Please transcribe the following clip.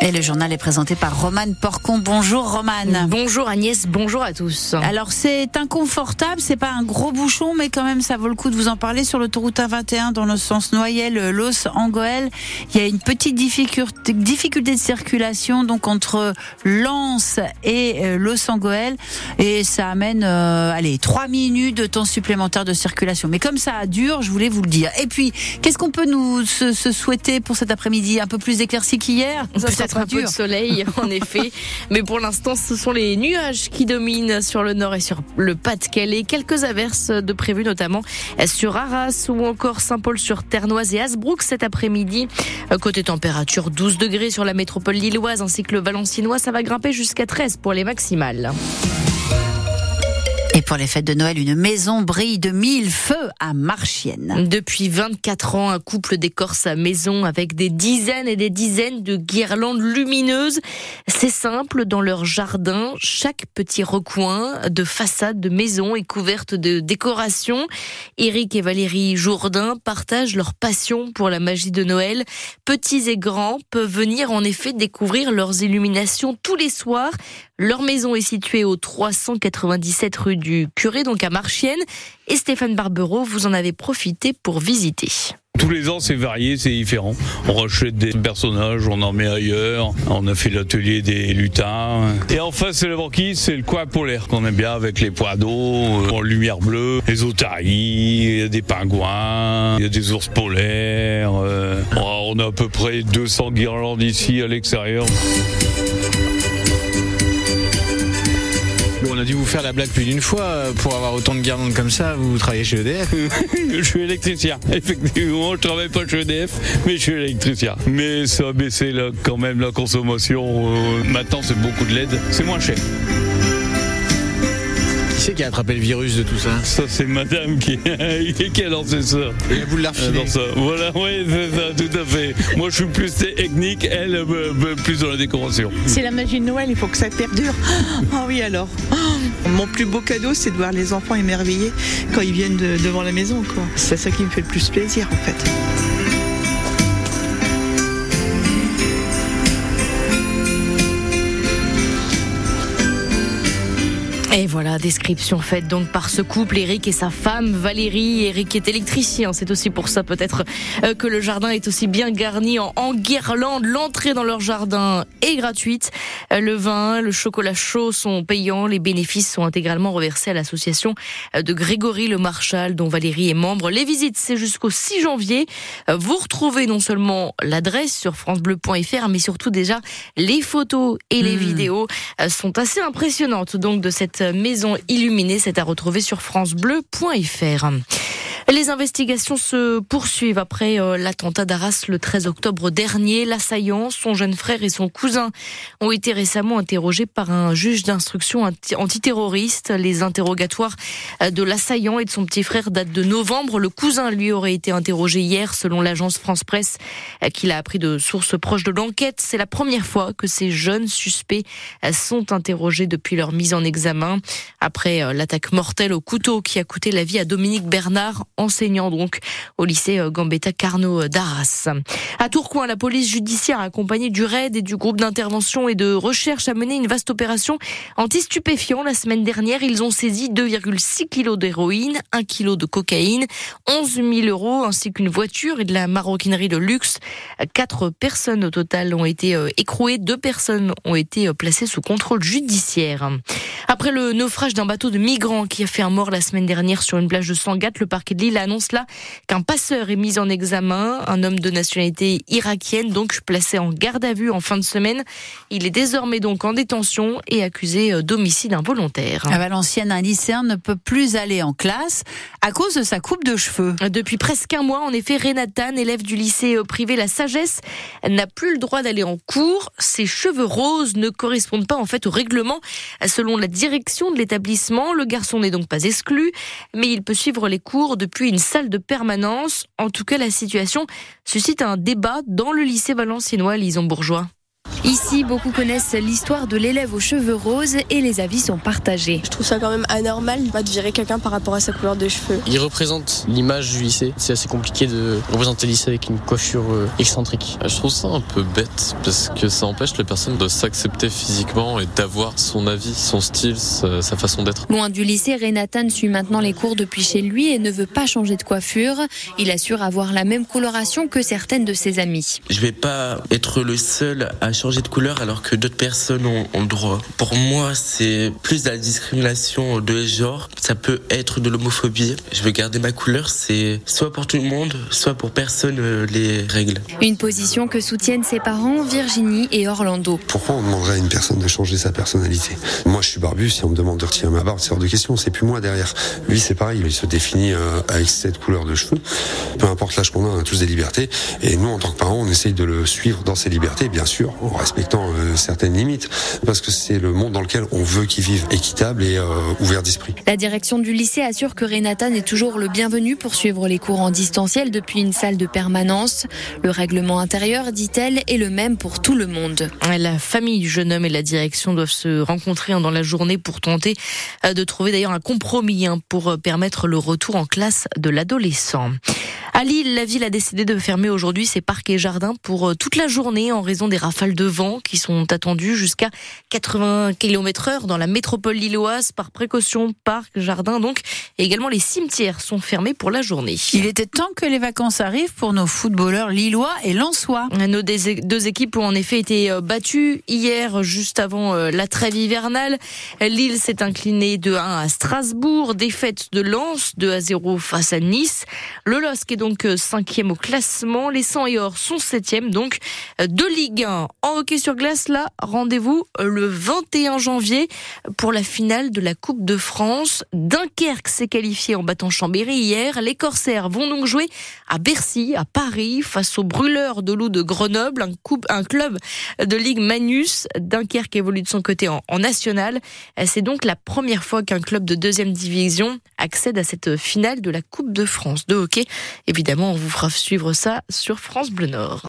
Et le journal est présenté par Romane Porcon. Bonjour Romane. Bonjour Agnès, bonjour à tous. Alors c'est inconfortable, c'est pas un gros bouchon, mais quand même ça vaut le coup de vous en parler sur l'autoroute A21 dans le sens Noyel, Los, Angoël. Il y a une petite difficulté, difficulté de circulation donc entre Lens et euh, Los Angoël et ça amène euh, allez trois minutes de temps supplémentaire de circulation. Mais comme ça dure, je voulais vous le dire. Et puis qu'est-ce qu'on peut nous se, se souhaiter pour cet après-midi? Un peu plus éclairci qu'hier? Un peu de soleil, en effet. Mais pour l'instant, ce sont les nuages qui dominent sur le nord et sur le Pas-de-Calais. Quelques averses de prévues, notamment sur Arras ou encore Saint-Paul-sur-Ternoise et Asbrook cet après-midi. Côté température, 12 degrés sur la métropole lilloise ainsi que le Valenciennois. Ça va grimper jusqu'à 13 pour les maximales. Et pour les fêtes de Noël, une maison brille de mille feux à Marchienne. Depuis 24 ans, un couple décore sa maison avec des dizaines et des dizaines de guirlandes lumineuses. C'est simple, dans leur jardin, chaque petit recoin de façade de maison est couverte de décorations. Eric et Valérie Jourdain partagent leur passion pour la magie de Noël. Petits et grands peuvent venir en effet découvrir leurs illuminations tous les soirs. Leur maison est située au 397 rue du du curé, donc à Marchienne. Et Stéphane Barbero, vous en avez profité pour visiter. Tous les ans, c'est varié, c'est différent. On rachète des personnages, on en met ailleurs. On a fait l'atelier des lutins. Et en face, c'est la banquise, c'est le coin polaire qu'on aime bien avec les poids d'eau, euh, en lumière bleue, les otaries, des pingouins, il y a des ours polaires. Euh. on a à peu près 200 guirlandes ici à l'extérieur. On a dû vous faire la blague plus d'une fois. Euh, pour avoir autant de guirlandes comme ça, vous travaillez chez EDF Je suis électricien. Effectivement, je travaille pas chez EDF, mais je suis électricien. Mais ça a baissé quand même la consommation. Euh, maintenant, c'est beaucoup de LED. C'est moins cher qui a attrapé le virus de tout ça Ça, c'est madame qui, qui a lancé ça. Et vous l'a ça. Voilà, oui, c'est ça, tout à fait. Moi, je suis plus technique, elle, euh, euh, plus dans la décoration. C'est la magie de Noël, il faut que ça perdure. Ah oui, alors. Mon plus beau cadeau, c'est de voir les enfants émerveillés quand ils viennent devant la maison. C'est ça qui me fait le plus plaisir, en fait. Et voilà, description faite donc par ce couple, Eric et sa femme Valérie. Eric est électricien, c'est aussi pour ça peut-être euh, que le jardin est aussi bien garni en, guirlande. L'entrée dans leur jardin est gratuite. Euh, le vin, le chocolat chaud sont payants. Les bénéfices sont intégralement reversés à l'association euh, de Grégory Le Marchal, dont Valérie est membre. Les visites, c'est jusqu'au 6 janvier. Vous retrouvez non seulement l'adresse sur francebleu.fr, mais surtout déjà les photos et les hmm. vidéos sont assez impressionnantes donc de cette maison illuminée. C'est à retrouver sur francebleu.fr. Les investigations se poursuivent après euh, l'attentat d'Arras le 13 octobre dernier. L'assaillant, son jeune frère et son cousin ont été récemment interrogés par un juge d'instruction antiterroriste. Les interrogatoires euh, de l'assaillant et de son petit frère datent de novembre. Le cousin, lui, aurait été interrogé hier selon l'agence France Presse euh, qu'il a appris de sources proches de l'enquête. C'est la première fois que ces jeunes suspects sont interrogés depuis leur mise en examen. Après l'attaque mortelle au couteau qui a coûté la vie à Dominique Bernard enseignant donc au lycée euh, Gambetta Carnot d'Arras. À Tourcoing, la police judiciaire accompagnée du RAID et du groupe d'intervention et de recherche a mené une vaste opération anti-stupéfiant. La semaine dernière, ils ont saisi 2,6 kilos d'héroïne, 1 kilo de cocaïne, 11 000 euros ainsi qu'une voiture et de la maroquinerie de luxe. Quatre personnes au total ont été euh, écrouées, deux personnes ont été euh, placées sous contrôle judiciaire. Après le naufrage d'un bateau de migrants qui a fait un mort la semaine dernière sur une plage de Sangatte, le parquet de il annonce là qu'un passeur est mis en examen, un homme de nationalité irakienne, donc placé en garde à vue en fin de semaine. Il est désormais donc en détention et accusé euh, d'homicide involontaire. À Valenciennes, un lycéen ne peut plus aller en classe à cause de sa coupe de cheveux. Depuis presque un mois, en effet, Renatan, élève du lycée euh, privé La Sagesse, n'a plus le droit d'aller en cours. Ses cheveux roses ne correspondent pas en fait au règlement. Selon la direction de l'établissement, le garçon n'est donc pas exclu, mais il peut suivre les cours depuis une salle de permanence. En tout cas, la situation suscite un débat dans le lycée valenciennois, Lison Bourgeois. Ici, beaucoup connaissent l'histoire de l'élève aux cheveux roses et les avis sont partagés. Je trouve ça quand même anormal pas de virer quelqu'un par rapport à sa couleur de cheveux. Il représente l'image du lycée. C'est assez compliqué de représenter le lycée avec une coiffure euh, excentrique. Je trouve ça un peu bête parce que ça empêche la personne de s'accepter physiquement et d'avoir son avis, son style, sa, sa façon d'être. Loin du lycée, Renatan suit maintenant les cours depuis chez lui et ne veut pas changer de coiffure. Il assure avoir la même coloration que certaines de ses amies. Je vais pas être le seul à changer de couleur alors que d'autres personnes ont, ont le droit. Pour moi, c'est plus de la discrimination de genre. Ça peut être de l'homophobie. Je veux garder ma couleur. C'est soit pour tout le monde, soit pour personne euh, les règles. Une position que soutiennent ses parents Virginie et Orlando. Pourquoi on demanderait à une personne de changer sa personnalité? Moi, je suis barbu. Si on me demande de retirer ma barbe, c'est hors de question. C'est plus moi derrière. Lui, c'est pareil. Il se définit euh, avec cette couleur de cheveux. Peu importe l'âge qu'on a, on a tous des libertés. Et nous, en tant que parents, on essaye de le suivre dans ses libertés, bien sûr, en respectant euh, certaines limites, parce que c'est le monde dans lequel on veut qu'il vive équitable et euh, ouvert d'esprit. La direction du lycée assure que Renatan est toujours le bienvenu pour suivre les cours en distanciel depuis une salle de permanence. Le règlement intérieur, dit-elle, est le même pour tout le monde. La famille du jeune homme et la direction doivent se rencontrer dans la journée pour tenter euh, de trouver d'ailleurs un compromis hein, pour permettre le retour en classe de l'adolescent. À Lille, la ville a décidé de fermer aujourd'hui ses parcs et jardins pour toute la journée en raison des rafales de vent qui sont attendues jusqu'à 80 km heure dans la métropole lilloise par précaution, parcs, jardins donc. Et également les cimetières sont fermés pour la journée. Il était temps que les vacances arrivent pour nos footballeurs lillois et lensois. Nos deux équipes ont en effet été battues hier juste avant la trêve hivernale. Lille s'est inclinée de 1 à Strasbourg, défaite de Lens 2 à 0 face à Nice. Le LOSC est donc cinquième au classement. Les 100 et Or sont septième donc de Ligue 1. En hockey sur glace, là, rendez-vous le 21 janvier pour la finale de la Coupe de France. Dunkerque s'est qualifié en battant Chambéry hier. Les Corsaires vont donc jouer à Bercy, à Paris, face aux brûleurs de loup de Grenoble, un, coupe, club de Ligue Manus. Dunkerque évolue de son côté en, en national. C'est donc la première fois qu'un club de deuxième division accède à cette finale de la Coupe de France de hockey. Évidemment, on vous fera suivre ça sur France Bleu Nord.